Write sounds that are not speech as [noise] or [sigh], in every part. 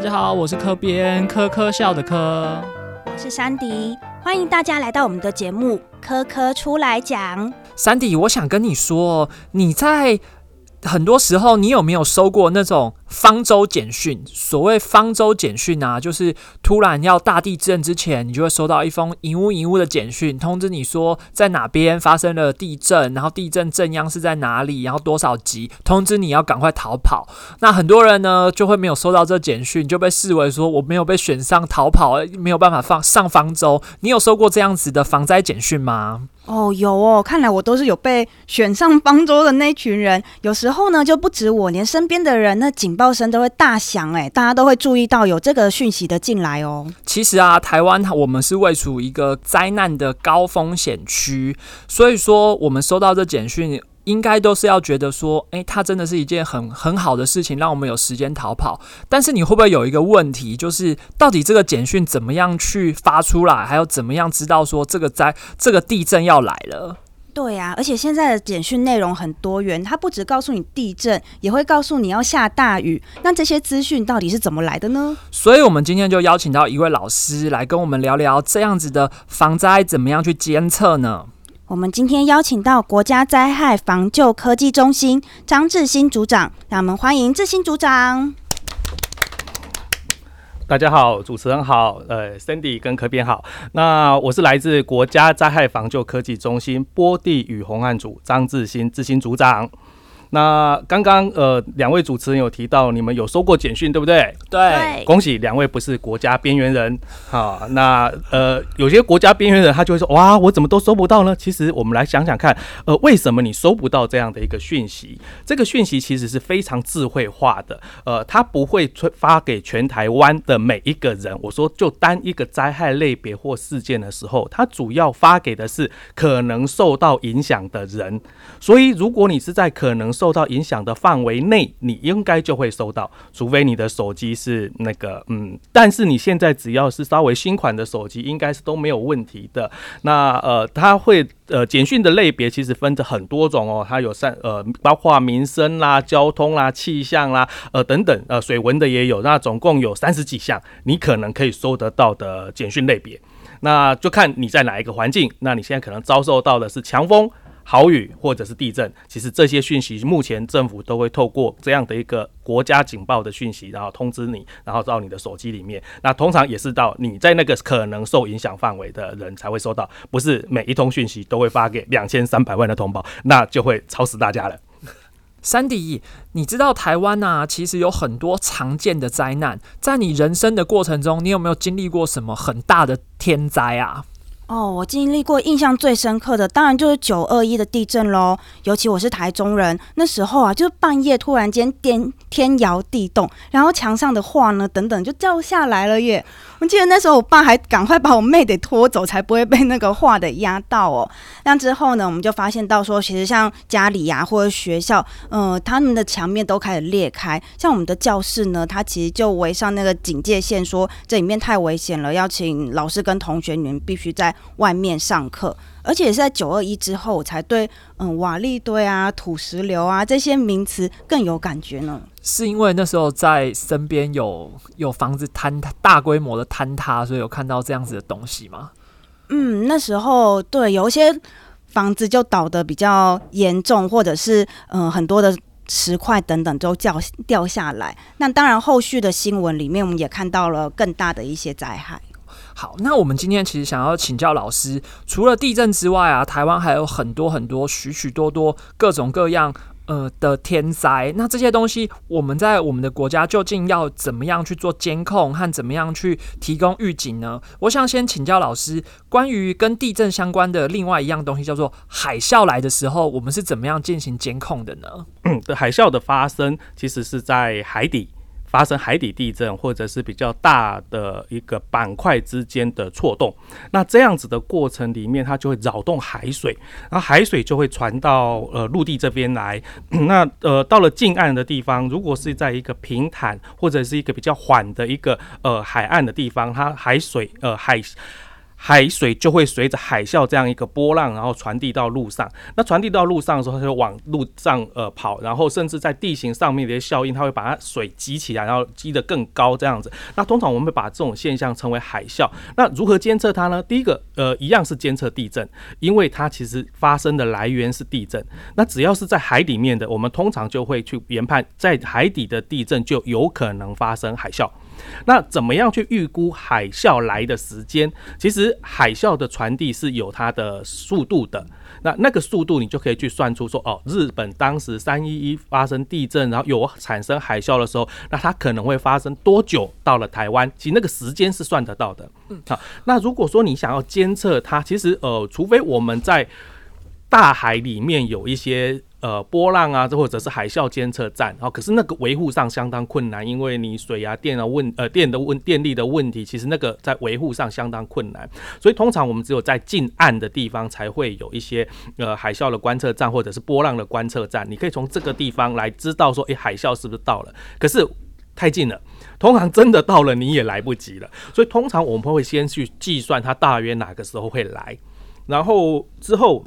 大家好，我是科编科科笑的科，我是山迪，欢迎大家来到我们的节目《科科出来讲》。山迪，我想跟你说，你在。很多时候，你有没有收过那种方舟简讯？所谓方舟简讯啊，就是突然要大地震之前，你就会收到一封一屋一屋的简讯，通知你说在哪边发生了地震，然后地震震央是在哪里，然后多少级，通知你要赶快逃跑。那很多人呢，就会没有收到这简讯，就被视为说我没有被选上逃跑，没有办法放上方舟。你有收过这样子的防灾简讯吗？哦，有哦，看来我都是有被选上方舟的那群人。有时候呢，就不止我，连身边的人，那警报声都会大响，哎，大家都会注意到有这个讯息的进来哦。其实啊，台湾我们是位处一个灾难的高风险区，所以说我们收到这简讯。应该都是要觉得说，诶，它真的是一件很很好的事情，让我们有时间逃跑。但是你会不会有一个问题，就是到底这个简讯怎么样去发出来，还有怎么样知道说这个灾、这个地震要来了？对呀，而且现在的简讯内容很多元，它不只告诉你地震，也会告诉你要下大雨。那这些资讯到底是怎么来的呢？所以，我们今天就邀请到一位老师来跟我们聊聊这样子的防灾怎么样去监测呢？我们今天邀请到国家灾害防救科技中心张志新组长，让我们欢迎志新组长。大家好，主持人好，呃，Cindy 跟科编好。那我是来自国家灾害防救科技中心波地与红案组张志新志新组长。那刚刚呃，两位主持人有提到你们有收过简讯，对不对？对，恭喜两位不是国家边缘人好，那呃，有些国家边缘人他就会说，哇，我怎么都收不到呢？其实我们来想想看，呃，为什么你收不到这样的一个讯息？这个讯息其实是非常智慧化的，呃，它不会发给全台湾的每一个人。我说，就单一个灾害类别或事件的时候，它主要发给的是可能受到影响的人。所以，如果你是在可能受到影响的范围内，你应该就会收到，除非你的手机是那个嗯，但是你现在只要是稍微新款的手机，应该是都没有问题的。那呃，它会呃，简讯的类别其实分着很多种哦，它有三呃，包括民生啦、交通啦、气象啦呃等等呃，水文的也有，那总共有三十几项，你可能可以收得到的简讯类别，那就看你在哪一个环境，那你现在可能遭受到的是强风。豪雨或者是地震，其实这些讯息目前政府都会透过这样的一个国家警报的讯息，然后通知你，然后到你的手机里面。那通常也是到你在那个可能受影响范围的人才会收到，不是每一通讯息都会发给两千三百万的同胞，那就会吵死大家了。山迪，你知道台湾呐，其实有很多常见的灾难，在你人生的过程中，你有没有经历过什么很大的天灾啊？哦，我经历过印象最深刻的，当然就是九二一的地震喽。尤其我是台中人，那时候啊，就是半夜突然间颠天摇地动，然后墙上的画呢等等就掉下来了耶。我记得那时候我爸还赶快把我妹得拖走，才不会被那个画的压到哦。那之后呢，我们就发现到说，其实像家里呀或者学校，呃，他们的墙面都开始裂开。像我们的教室呢，它其实就围上那个警戒线，说这里面太危险了，要请老师跟同学你们必须在。外面上课，而且也是在九二一之后才对，嗯，瓦砾堆啊、土石流啊这些名词更有感觉呢。是因为那时候在身边有有房子坍塌大规模的坍塌，所以有看到这样子的东西吗？嗯，那时候对，有一些房子就倒的比较严重，或者是嗯很多的石块等等都掉掉下来。那当然，后续的新闻里面我们也看到了更大的一些灾害。好，那我们今天其实想要请教老师，除了地震之外啊，台湾还有很多很多许许多多各种各样呃的天灾。那这些东西，我们在我们的国家究竟要怎么样去做监控和怎么样去提供预警呢？我想先请教老师，关于跟地震相关的另外一样东西，叫做海啸来的时候，我们是怎么样进行监控的呢？嗯，海啸的发生其实是在海底。发生海底地震，或者是比较大的一个板块之间的错动，那这样子的过程里面，它就会扰动海水，然后海水就会传到呃陆地这边来。[clears throat] 那呃到了近岸的地方，如果是在一个平坦或者是一个比较缓的一个呃海岸的地方，它海水呃海。海水就会随着海啸这样一个波浪，然后传递到路上。那传递到路上的时候，它就往路上呃跑，然后甚至在地形上面的一些效应，它会把它水积起来，然后积得更高这样子。那通常我们会把这种现象称为海啸。那如何监测它呢？第一个呃，一样是监测地震，因为它其实发生的来源是地震。那只要是在海里面的，我们通常就会去研判，在海底的地震就有可能发生海啸。那怎么样去预估海啸来的时间？其实海啸的传递是有它的速度的。那那个速度你就可以去算出说，哦，日本当时三一一发生地震，然后有产生海啸的时候，那它可能会发生多久到了台湾？其实那个时间是算得到的。嗯，好，那如果说你想要监测它，其实呃，除非我们在大海里面有一些。呃，波浪啊，这或者是海啸监测站，然后可是那个维护上相当困难，因为你水啊、电啊问呃电的问电力的问题，其实那个在维护上相当困难，所以通常我们只有在近岸的地方才会有一些呃海啸的观测站或者是波浪的观测站，你可以从这个地方来知道说，诶，海啸是不是到了？可是太近了，[laughs] 通常真的到了你也来不及了，所以通常我们会先去计算它大约哪个时候会来，然后之后。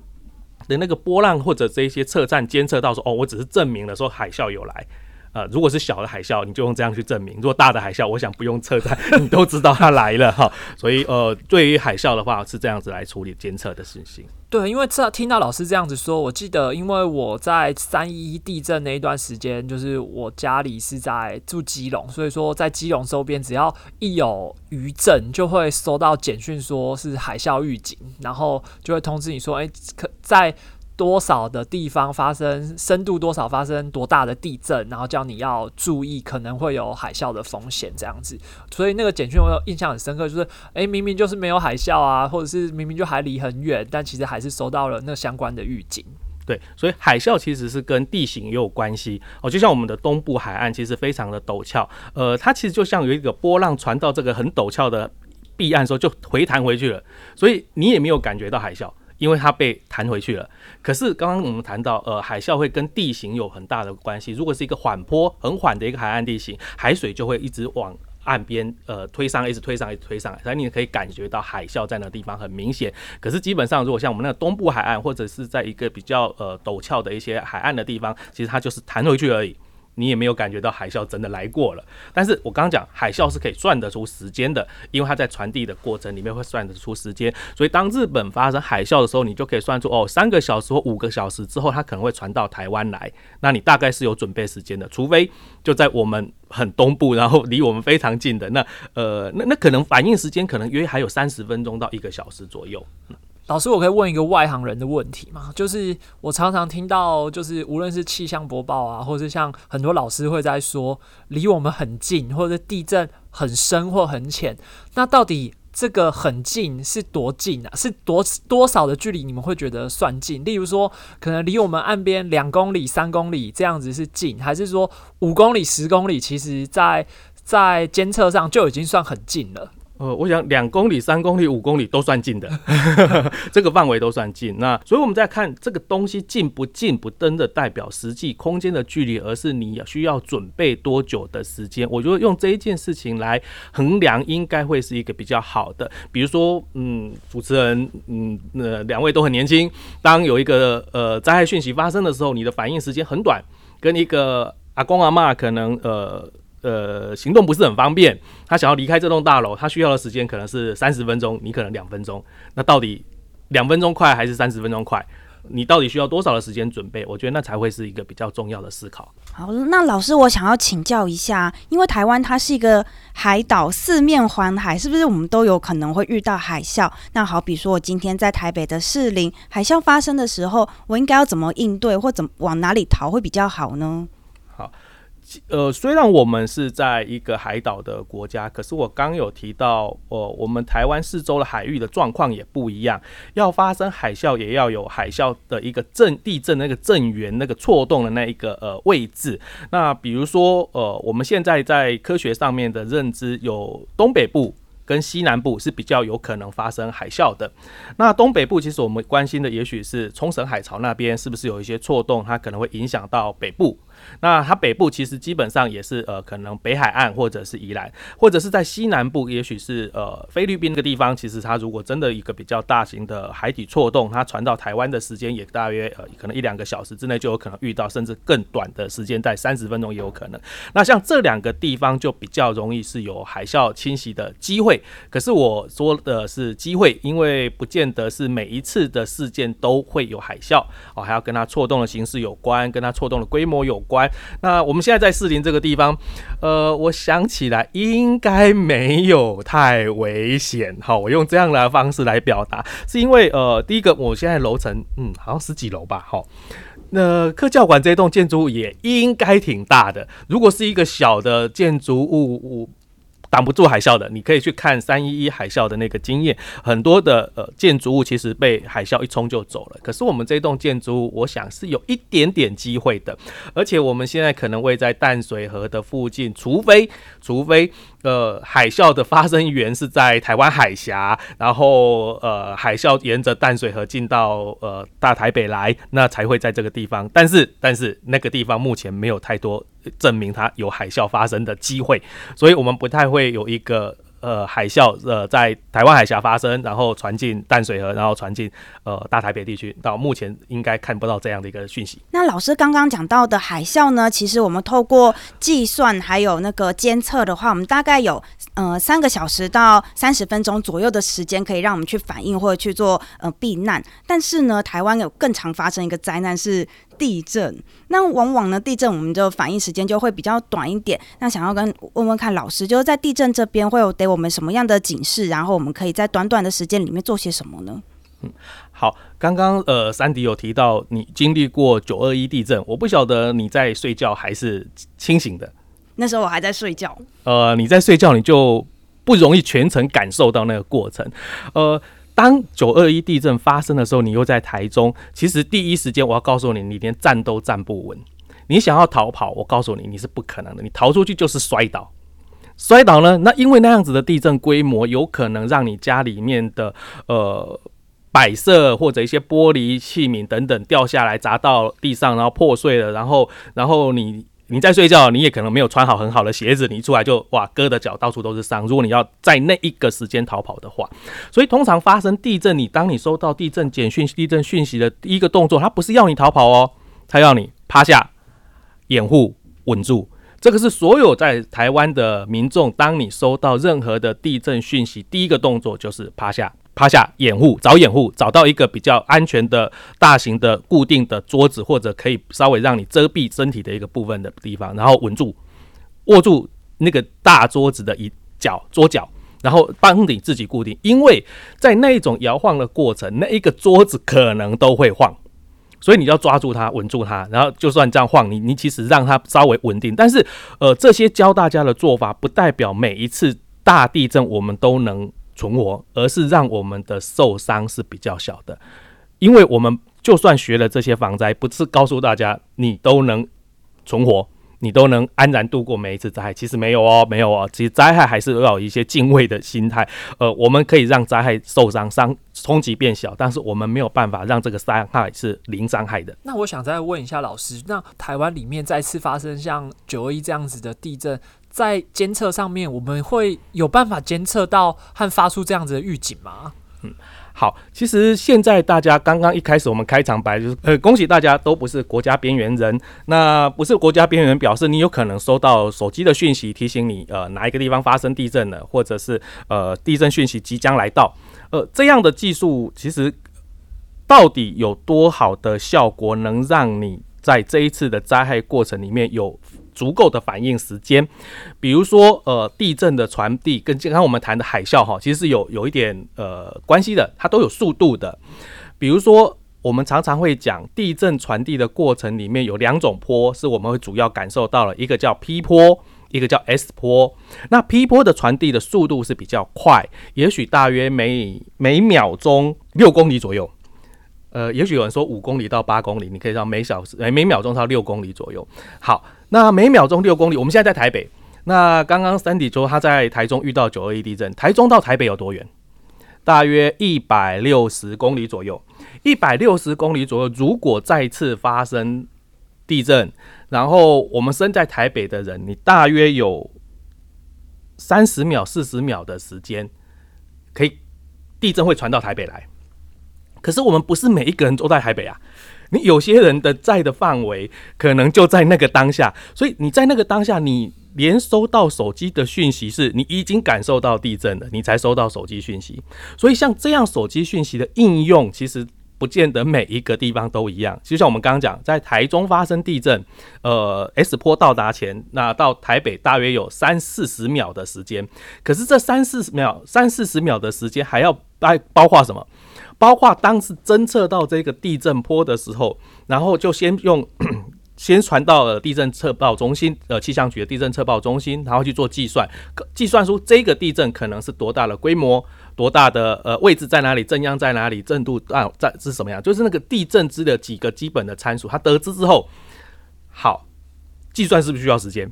的那个波浪或者这一些测站监测到说，哦，我只是证明了说海啸有来。呃，如果是小的海啸，你就用这样去证明；如果大的海啸，我想不用测站，[laughs] 你都知道它来了哈。所以呃，对于海啸的话，是这样子来处理监测的事情。对，因为这听到老师这样子说，我记得，因为我在三一地震那一段时间，就是我家里是在住基隆，所以说在基隆周边，只要一有余震，就会收到简讯说是海啸预警，然后就会通知你说，哎，可在。多少的地方发生深度多少发生多大的地震，然后叫你要注意可能会有海啸的风险这样子，所以那个简讯我印象很深刻，就是诶，明明就是没有海啸啊，或者是明明就还离很远，但其实还是收到了那相关的预警。对，所以海啸其实是跟地形也有关系哦，就像我们的东部海岸其实非常的陡峭，呃，它其实就像有一个波浪传到这个很陡峭的壁岸时候就回弹回去了，所以你也没有感觉到海啸。因为它被弹回去了。可是刚刚我们谈到，呃，海啸会跟地形有很大的关系。如果是一个缓坡、很缓的一个海岸地形，海水就会一直往岸边呃推上，一直推上，一直推上来，所以你可以感觉到海啸在那地方很明显。可是基本上，如果像我们那个东部海岸，或者是在一个比较呃陡峭的一些海岸的地方，其实它就是弹回去而已。你也没有感觉到海啸真的来过了，但是我刚刚讲海啸是可以算得出时间的，因为它在传递的过程里面会算得出时间，所以当日本发生海啸的时候，你就可以算出哦，三个小时或五个小时之后，它可能会传到台湾来，那你大概是有准备时间的，除非就在我们很东部，然后离我们非常近的，那呃，那那可能反应时间可能约还有三十分钟到一个小时左右。老师，我可以问一个外行人的问题吗？就是我常常听到，就是无论是气象播报啊，或者是像很多老师会在说，离我们很近，或者地震很深或很浅，那到底这个很近是多近啊？是多多少的距离你们会觉得算近？例如说，可能离我们岸边两公里、三公里这样子是近，还是说五公里、十公里，其实在在监测上就已经算很近了？呃，我想两公里、三公里、五公里都算近的，[laughs] 这个范围都算近。那所以我们在看这个东西近不近，不真的代表实际空间的距离，而是你需要准备多久的时间。我觉得用这一件事情来衡量，应该会是一个比较好的。比如说，嗯，主持人，嗯，那两位都很年轻，当有一个呃灾害讯息发生的时候，你的反应时间很短，跟一个阿公阿妈可能呃。呃，行动不是很方便，他想要离开这栋大楼，他需要的时间可能是三十分钟，你可能两分钟。那到底两分钟快还是三十分钟快？你到底需要多少的时间准备？我觉得那才会是一个比较重要的思考。好，那老师，我想要请教一下，因为台湾它是一个海岛，四面环海，是不是我们都有可能会遇到海啸？那好比说我今天在台北的士林，海啸发生的时候，我应该要怎么应对，或怎么往哪里逃会比较好呢？呃，虽然我们是在一个海岛的国家，可是我刚有提到，呃，我们台湾四周的海域的状况也不一样。要发生海啸，也要有海啸的一个震地震那个震源那个错动的那一个呃位置。那比如说，呃，我们现在在科学上面的认知有东北部跟西南部是比较有可能发生海啸的。那东北部其实我们关心的也许是冲绳海潮那边是不是有一些错动，它可能会影响到北部。那它北部其实基本上也是呃，可能北海岸或者是宜兰，或者是在西南部，也许是呃菲律宾那个地方。其实它如果真的一个比较大型的海底错动，它传到台湾的时间也大约呃可能一两个小时之内就有可能遇到，甚至更短的时间在三十分钟也有可能。那像这两个地方就比较容易是有海啸侵袭的机会。可是我说的是机会，因为不见得是每一次的事件都会有海啸哦，还要跟它错动的形式有关，跟它错动的规模有关。关，那我们现在在士林这个地方，呃，我想起来应该没有太危险。好，我用这样的方式来表达，是因为呃，第一个，我现在楼层，嗯，好像十几楼吧，好，那科教馆这栋建筑物也应该挺大的。如果是一个小的建筑物，挡不住海啸的，你可以去看三一一海啸的那个经验，很多的呃建筑物其实被海啸一冲就走了。可是我们这栋建筑物，我想是有一点点机会的，而且我们现在可能位在淡水河的附近，除非除非。呃，海啸的发生源是在台湾海峡，然后呃，海啸沿着淡水河进到呃大台北来，那才会在这个地方。但是，但是那个地方目前没有太多证明它有海啸发生的机会，所以我们不太会有一个。呃，海啸呃，在台湾海峡发生，然后传进淡水河，然后传进呃大台北地区。到目前应该看不到这样的一个讯息。那老师刚刚讲到的海啸呢？其实我们透过计算还有那个监测的话，我们大概有呃三个小时到三十分钟左右的时间，可以让我们去反应或者去做呃避难。但是呢，台湾有更常发生一个灾难是。地震，那往往呢，地震我们就反应时间就会比较短一点。那想要跟问问看老师，就是在地震这边会有给我们什么样的警示，然后我们可以在短短的时间里面做些什么呢？嗯，好，刚刚呃，三迪有提到你经历过九二一地震，我不晓得你在睡觉还是清醒的。那时候我还在睡觉。呃，你在睡觉，你就不容易全程感受到那个过程。呃。当九二一地震发生的时候，你又在台中，其实第一时间我要告诉你，你连站都站不稳。你想要逃跑，我告诉你，你是不可能的。你逃出去就是摔倒，摔倒呢，那因为那样子的地震规模，有可能让你家里面的呃摆设或者一些玻璃器皿等等掉下来砸到地上，然后破碎了，然后然后你。你在睡觉，你也可能没有穿好很好的鞋子，你一出来就哇割的脚到处都是伤。如果你要在那一个时间逃跑的话，所以通常发生地震，你当你收到地震简讯、地震讯息的第一个动作，它不是要你逃跑哦，它要你趴下掩护稳住。这个是所有在台湾的民众，当你收到任何的地震讯息，第一个动作就是趴下。趴下掩护，找掩护，找到一个比较安全的大型的固定的桌子，或者可以稍微让你遮蔽身体的一个部分的地方，然后稳住，握住那个大桌子的一角桌角，然后帮你自己固定，因为在那一种摇晃的过程，那一个桌子可能都会晃，所以你要抓住它，稳住它，然后就算这样晃，你你其实让它稍微稳定，但是呃，这些教大家的做法，不代表每一次大地震我们都能。存活，而是让我们的受伤是比较小的，因为我们就算学了这些防灾，不是告诉大家你都能存活，你都能安然度过每一次灾害，其实没有哦，没有哦，其实灾害还是要有一些敬畏的心态。呃，我们可以让灾害受伤伤冲击变小，但是我们没有办法让这个伤害是零伤害的。那我想再问一下老师，那台湾里面再次发生像九二一这样子的地震？在监测上面，我们会有办法监测到和发出这样子的预警吗？嗯，好，其实现在大家刚刚一开始我们开场白就是，呃，恭喜大家都不是国家边缘人。那不是国家边缘人，表示你有可能收到手机的讯息提醒你，呃，哪一个地方发生地震了，或者是呃，地震讯息即将来到。呃，这样的技术其实到底有多好的效果，能让你在这一次的灾害过程里面有？足够的反应时间，比如说呃地震的传递跟刚刚我们谈的海啸哈，其实是有有一点呃关系的，它都有速度的。比如说我们常常会讲地震传递的过程里面有两种波，是我们会主要感受到了，一个叫 P 波，一个叫 S 波。那 P 波的传递的速度是比较快，也许大约每每秒钟六公里左右。呃，也许有人说五公里到八公里，你可以到每小时，哎，每秒钟到六公里左右。好，那每秒钟六公里，我们现在在台北，那刚刚 Sandy 说他在台中遇到九二一地震，台中到台北有多远？大约一百六十公里左右。一百六十公里左右，如果再次发生地震，然后我们身在台北的人，你大约有三十秒、四十秒的时间，可以地震会传到台北来。可是我们不是每一个人都在台北啊。你有些人的在的范围可能就在那个当下，所以你在那个当下，你连收到手机的讯息是你已经感受到地震了，你才收到手机讯息。所以像这样手机讯息的应用，其实不见得每一个地方都一样。就像我们刚刚讲，在台中发生地震，呃，S 波到达前，那到台北大约有三四十秒的时间。可是这三四十秒、三四十秒的时间还要包包括什么？包括当时侦测到这个地震波的时候，然后就先用 [coughs] 先传到了地震测报中心，呃，气象局的地震测报中心，然后去做计算，计算出这个地震可能是多大的规模，多大的呃位置在哪里，震央在哪里，震度啊在是什么样，就是那个地震之的几个基本的参数。他得知之后，好，计算是不是需要时间？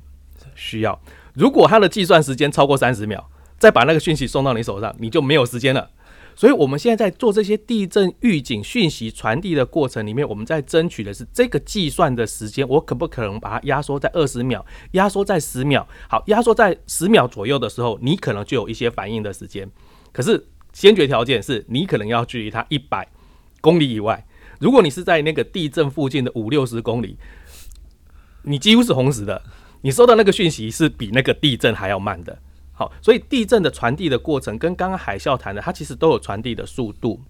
需要。如果他的计算时间超过三十秒，再把那个讯息送到你手上，你就没有时间了。所以，我们现在在做这些地震预警讯息传递的过程里面，我们在争取的是这个计算的时间，我可不可能把它压缩在二十秒，压缩在十秒？好，压缩在十秒左右的时候，你可能就有一些反应的时间。可是，先决条件是你可能要距离它一百公里以外。如果你是在那个地震附近的五六十公里，你几乎是红石的，你收到那个讯息是比那个地震还要慢的。好，所以地震的传递的过程跟刚刚海啸谈的，它其实都有传递的速度。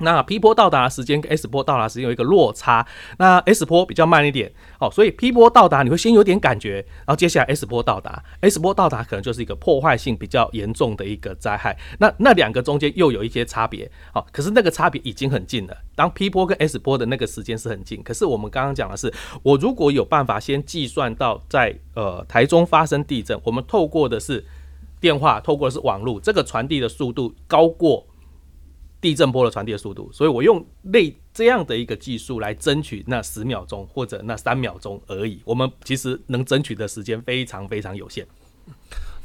那 P 波到达时间跟 S 波到达时间有一个落差，那 S 波比较慢一点。好，所以 P 波到达你会先有点感觉，然后接下来 S 波到达，S 波到达可能就是一个破坏性比较严重的一个灾害。那那两个中间又有一些差别。好，可是那个差别已经很近了。当 P 波跟 S 波的那个时间是很近，可是我们刚刚讲的是，我如果有办法先计算到在呃台中发生地震，我们透过的是。电话透过的是网络，这个传递的速度高过地震波的传递的速度，所以我用类这样的一个技术来争取那十秒钟或者那三秒钟而已。我们其实能争取的时间非常非常有限。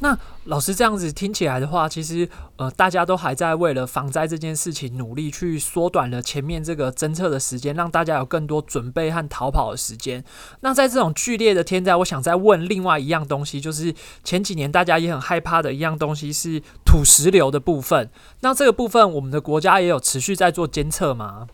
那老师这样子听起来的话，其实呃，大家都还在为了防灾这件事情努力，去缩短了前面这个侦测的时间，让大家有更多准备和逃跑的时间。那在这种剧烈的天灾，我想再问另外一样东西，就是前几年大家也很害怕的一样东西是土石流的部分。那这个部分，我们的国家也有持续在做监测吗？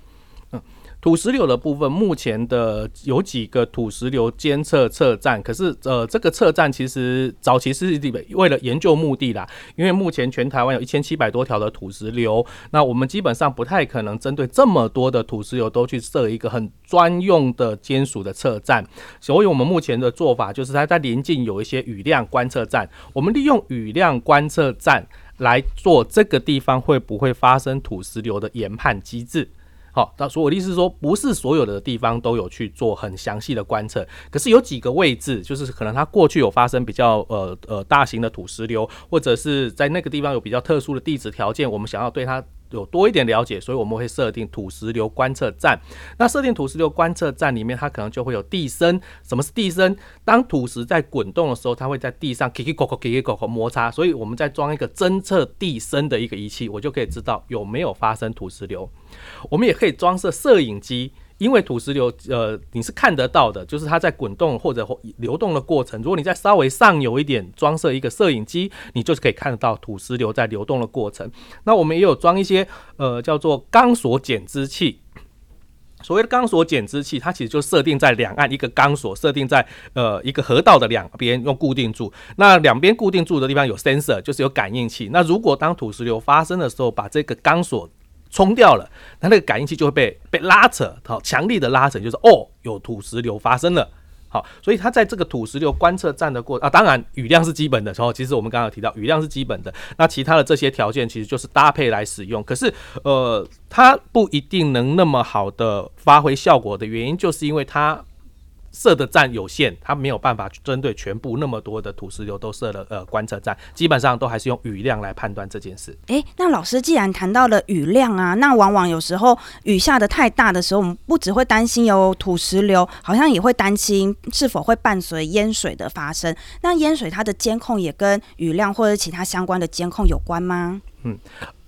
土石流的部分，目前的有几个土石流监测测站，可是呃，这个测站其实早期是为了研究目的啦，因为目前全台湾有一千七百多条的土石流，那我们基本上不太可能针对这么多的土石流都去设一个很专用的监属的测站，所以我们目前的做法就是它在临近有一些雨量观测站，我们利用雨量观测站来做这个地方会不会发生土石流的研判机制。好，那所以我的意思是说，不是所有的地方都有去做很详细的观测，可是有几个位置，就是可能它过去有发生比较呃呃大型的土石流，或者是在那个地方有比较特殊的地质条件，我们想要对它。有多一点了解，所以我们会设定土石流观测站。那设定土石流观测站里面，它可能就会有地声。什么是地声？当土石在滚动的时候，它会在地上 k i k k o k k k k 摩擦。所以我们在装一个侦测地声的一个仪器，我就可以知道有没有发生土石流。我们也可以装设摄影机。因为土石流，呃，你是看得到的，就是它在滚动或者流动的过程。如果你在稍微上游一点装设一个摄影机，你就是可以看得到土石流在流动的过程。那我们也有装一些，呃，叫做钢索减支器。所谓的钢索减支器，它其实就设定在两岸一个钢索，设定在呃一个河道的两边，用固定住。那两边固定住的地方有 sensor，就是有感应器。那如果当土石流发生的时候，把这个钢索冲掉了，那那个感应器就会被被拉扯，好，强力的拉扯，就是哦，有土石流发生了，好，所以它在这个土石流观测站的过啊，当然雨量是基本的，然后其实我们刚刚提到雨量是基本的，那其他的这些条件其实就是搭配来使用，可是呃，它不一定能那么好的发挥效果的原因，就是因为它。设的站有限，它没有办法针对全部那么多的土石流都设了呃观测站，基本上都还是用雨量来判断这件事。诶，那老师既然谈到了雨量啊，那往往有时候雨下的太大的时候，我们不只会担心有土石流，好像也会担心是否会伴随淹水的发生。那淹水它的监控也跟雨量或者其他相关的监控有关吗？嗯。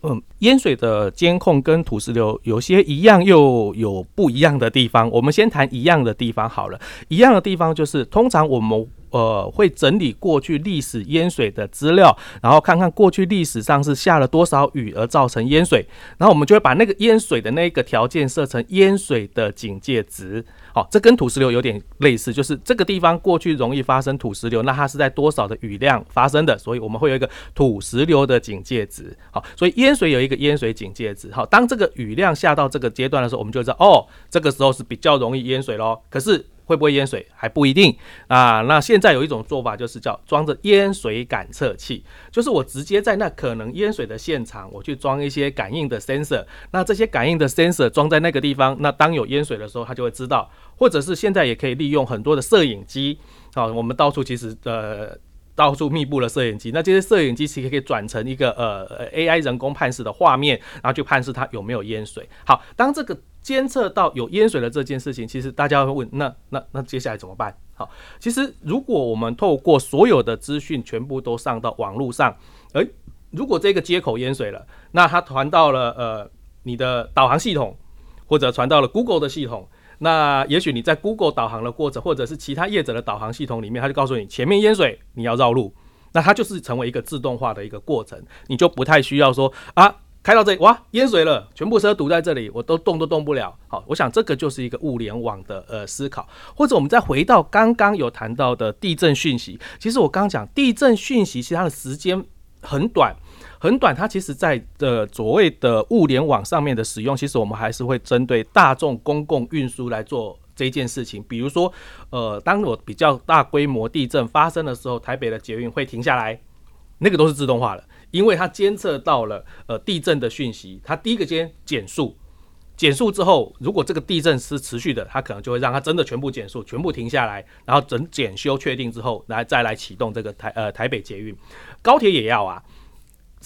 嗯，淹水的监控跟土石流有些一样，又有不一样的地方。我们先谈一样的地方好了。一样的地方就是，通常我们。呃，会整理过去历史淹水的资料，然后看看过去历史上是下了多少雨而造成淹水，然后我们就会把那个淹水的那个条件设成淹水的警戒值。好，这跟土石流有点类似，就是这个地方过去容易发生土石流，那它是在多少的雨量发生的，所以我们会有一个土石流的警戒值。好，所以淹水有一个淹水警戒值。好，当这个雨量下到这个阶段的时候，我们就知道哦，这个时候是比较容易淹水喽。可是会不会淹水还不一定啊？那现在有一种做法，就是叫装着淹水感测器，就是我直接在那可能淹水的现场，我去装一些感应的 sensor。那这些感应的 sensor 装在那个地方，那当有淹水的时候，它就会知道。或者是现在也可以利用很多的摄影机啊，我们到处其实呃到处密布了摄影机。那这些摄影机其实可以转成一个呃 AI 人工判视的画面，然后去判视它有没有淹水。好，当这个。监测到有淹水的这件事情，其实大家会问，那那那接下来怎么办？好，其实如果我们透过所有的资讯全部都上到网络上，诶，如果这个接口淹水了，那它传到了呃你的导航系统，或者传到了 Google 的系统，那也许你在 Google 导航的过程，或者是其他业者的导航系统里面，它就告诉你前面淹水，你要绕路，那它就是成为一个自动化的一个过程，你就不太需要说啊。开到这里，哇，淹水了，全部车堵在这里，我都动都动不了。好，我想这个就是一个物联网的呃思考，或者我们再回到刚刚有谈到的地震讯息。其实我刚刚讲地震讯息，其实它的时间很短，很短。它其实在的所谓的物联网上面的使用，其实我们还是会针对大众公共运输来做这件事情。比如说，呃，当我比较大规模地震发生的时候，台北的捷运会停下来，那个都是自动化的。因为它监测到了呃地震的讯息，它第一个先减速，减速之后，如果这个地震是持续的，它可能就会让它真的全部减速，全部停下来，然后整检修确定之后，来再来启动这个台呃台北捷运，高铁也要啊，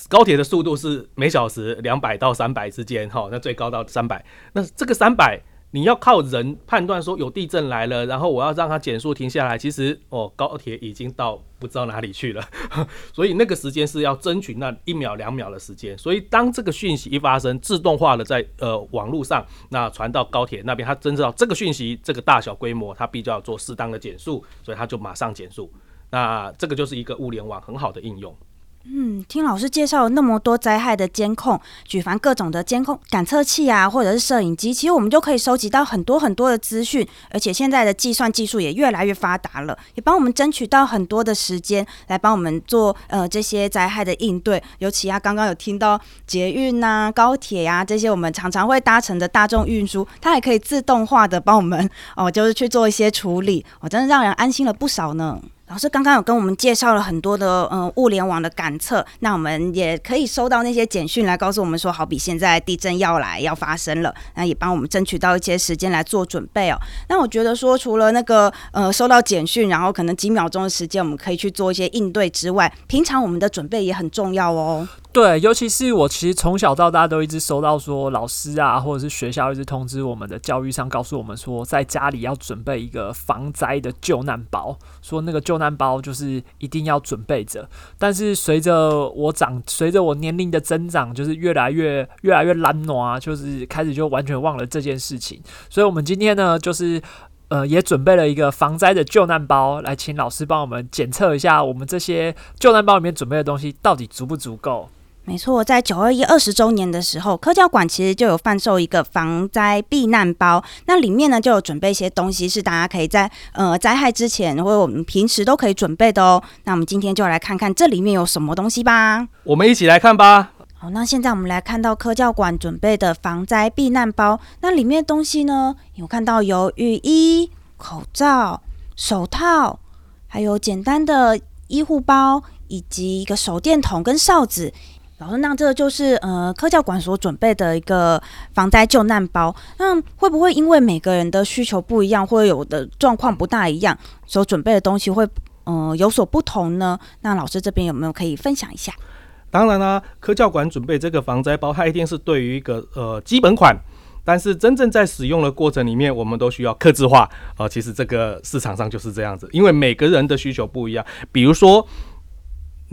高铁的速度是每小时两百到三百之间哈，那最高到三百，那这个三百。你要靠人判断说有地震来了，然后我要让它减速停下来。其实哦，高铁已经到不知道哪里去了，[laughs] 所以那个时间是要争取那一秒两秒的时间。所以当这个讯息一发生，自动化的在呃网络上那传到高铁那边，它真知道这个讯息这个大小规模，它必须要做适当的减速，所以它就马上减速。那这个就是一个物联网很好的应用。嗯，听老师介绍了那么多灾害的监控，举凡各种的监控感测器啊，或者是摄影机，其实我们就可以收集到很多很多的资讯，而且现在的计算技术也越来越发达了，也帮我们争取到很多的时间来帮我们做呃这些灾害的应对。尤其啊，刚刚有听到捷运呐、高铁呀这些我们常常会搭乘的大众运输，它还可以自动化的帮我们哦，就是去做一些处理，哦，真的让人安心了不少呢。老师刚刚有跟我们介绍了很多的嗯物联网的感测，那我们也可以收到那些简讯来告诉我们说，好比现在地震要来要发生了，那也帮我们争取到一些时间来做准备哦。那我觉得说，除了那个呃收到简讯，然后可能几秒钟的时间我们可以去做一些应对之外，平常我们的准备也很重要哦。对，尤其是我其实从小到大都一直收到说老师啊，或者是学校一直通知我们的教育上告诉我们说，在家里要准备一个防灾的救难包，说那个救难包就是一定要准备着。但是随着我长，随着我年龄的增长，就是越来越越来越懒惰啊，就是开始就完全忘了这件事情。所以我们今天呢，就是呃也准备了一个防灾的救难包，来请老师帮我们检测一下，我们这些救难包里面准备的东西到底足不足够。没错，在九二一二十周年的时候，科教馆其实就有贩售一个防灾避难包，那里面呢就有准备一些东西，是大家可以在呃灾害之前或者我们平时都可以准备的哦。那我们今天就来看看这里面有什么东西吧。我们一起来看吧。好，那现在我们来看到科教馆准备的防灾避难包，那里面的东西呢，有看到有雨衣、口罩、手套，还有简单的医护包，以及一个手电筒跟哨子。老师，那这就是呃科教馆所准备的一个防灾救难包。那会不会因为每个人的需求不一样，或者有的状况不大一样，所准备的东西会呃有所不同呢？那老师这边有没有可以分享一下？当然啦、科教馆准备这个防灾包，它一定是对于一个呃基本款。但是真正在使用的过程里面，我们都需要克制化。呃，其实这个市场上就是这样子，因为每个人的需求不一样。比如说，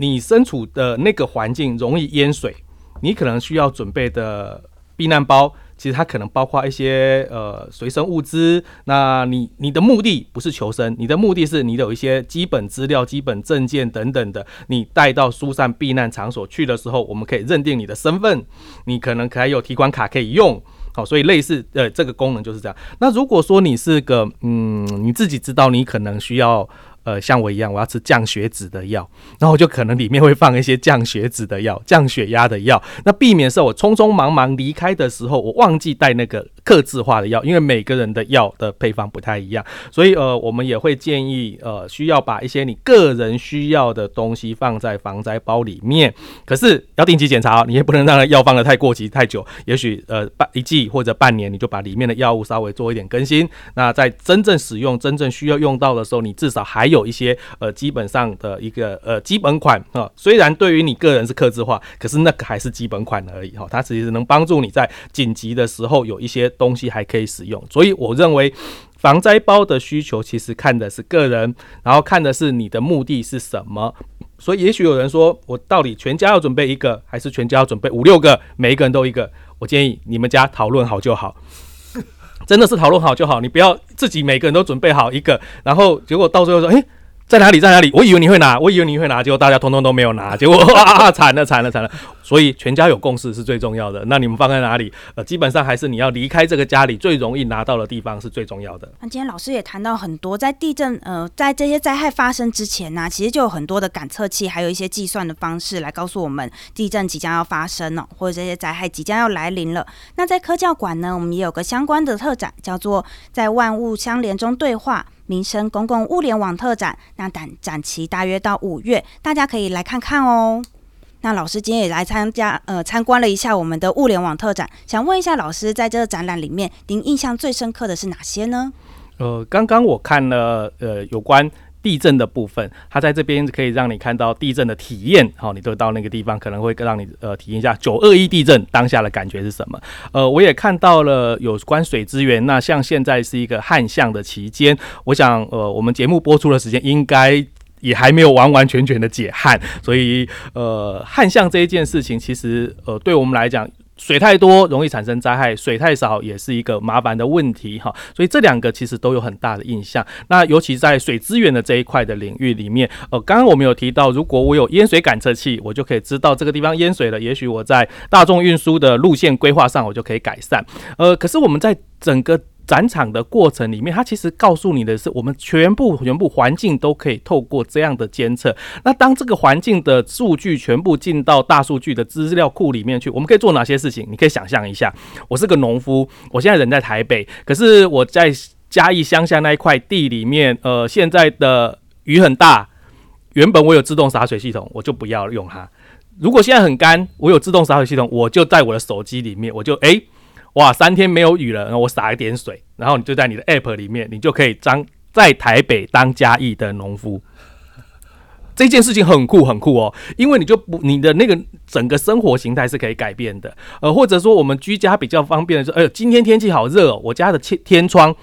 你身处的那个环境容易淹水，你可能需要准备的避难包，其实它可能包括一些呃随身物资。那你你的目的不是求生，你的目的是你有一些基本资料、基本证件等等的，你带到疏散避难场所去的时候，我们可以认定你的身份，你可能还有提款卡可以用。好，所以类似呃这个功能就是这样。那如果说你是个嗯你自己知道你可能需要呃像我一样我要吃降血脂的药，然后就可能里面会放一些降血脂的药、降血压的药，那避免是我匆匆忙忙离开的时候我忘记带那个克制化的药，因为每个人的药的配方不太一样，所以呃我们也会建议呃需要把一些你个人需要的东西放在防灾包里面，可是要定期检查哦，你也不能让药放的太过期太久，也许呃半一季或者半年你就把里面的药物稍微做一点更新。那在真正使用、真正需要用到的时候，你至少还有一些呃基本上的一个呃基本款啊、虽然对于你个人是克制化，可是那个还是基本款而已哈、它其实能帮助你在紧急的时候有一些东西还可以使用。所以我认为。防灾包的需求其实看的是个人，然后看的是你的目的是什么。所以也许有人说，我到底全家要准备一个，还是全家要准备五六个，每一个人都一个？我建议你们家讨论好就好。真的是讨论好就好，你不要自己每个人都准备好一个，然后结果到最后说，诶，在哪里，在哪里？我以为你会拿，我以为你会拿，结果大家通通都没有拿，结果哇，[laughs] 惨了，惨了，惨了。所以全家有共识是最重要的。那你们放在哪里？呃，基本上还是你要离开这个家里最容易拿到的地方是最重要的。那今天老师也谈到很多，在地震呃，在这些灾害发生之前呢、其实就有很多的感测器，还有一些计算的方式来告诉我们地震即将要发生哦，或者这些灾害即将要来临了。那在科教馆呢，我们也有个相关的特展，叫做“在万物相连中对话”。民生公共物联网特展，那展展期大约到五月，大家可以来看看哦。那老师今天也来参加，呃，参观了一下我们的物联网特展，想问一下老师，在这个展览里面，您印象最深刻的是哪些呢？呃，刚刚我看了呃有关地震的部分，它在这边可以让你看到地震的体验。好、你都到那个地方，可能会让你呃体验一下九二一地震当下的感觉是什么。呃，我也看到了有关水资源。那像现在是一个旱象的期间，我想呃我们节目播出的时间应该。也还没有完完全全的解旱，所以呃，旱象这一件事情，其实呃，对我们来讲，水太多容易产生灾害，水太少也是一个麻烦的问题哈。所以这两个其实都有很大的印象。那尤其在水资源的这一块的领域里面，呃，刚刚我们有提到，如果我有淹水感测器，我就可以知道这个地方淹水了，也许我在大众运输的路线规划上，我就可以改善。呃，可是我们在整个展场的过程里面，它其实告诉你的是，我们全部全部环境都可以透过这样的监测。那当这个环境的数据全部进到大数据的资料库里面去，我们可以做哪些事情？你可以想象一下，我是个农夫，我现在人在台北，可是我在嘉义乡下那一块地里面，呃，现在的雨很大，原本我有自动洒水系统，我就不要用它。如果现在很干，我有自动洒水系统，我就在我的手机里面，我就诶。哇，三天没有雨了，然后我洒一点水，然后你就在你的 app 里面，你就可以当在台北当嘉义的农夫。这件事情很酷很酷哦，因为你就不你的那个整个生活形态是可以改变的，呃，或者说我们居家比较方便的是，哎呦，今天天气好热哦，我家的天天窗、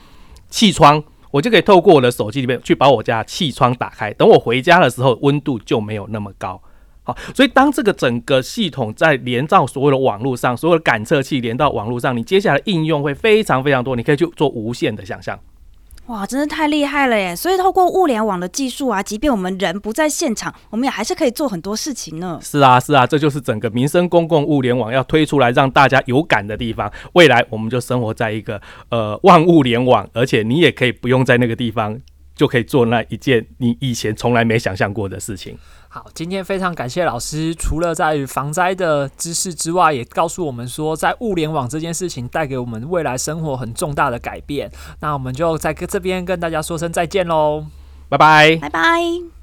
气窗，我就可以透过我的手机里面去把我家气窗打开，等我回家的时候，温度就没有那么高。好，所以当这个整个系统在连到所有的网络上，所有的感测器连到网络上，你接下来应用会非常非常多，你可以去做无限的想象。哇，真的太厉害了耶！所以透过物联网的技术啊，即便我们人不在现场，我们也还是可以做很多事情呢。是啊，是啊，这就是整个民生公共物联网要推出来让大家有感的地方。未来我们就生活在一个呃万物联网，而且你也可以不用在那个地方，就可以做那一件你以前从来没想象过的事情。好，今天非常感谢老师，除了在于防灾的知识之外，也告诉我们说，在物联网这件事情带给我们未来生活很重大的改变。那我们就在这边跟大家说声再见喽。拜拜。拜拜。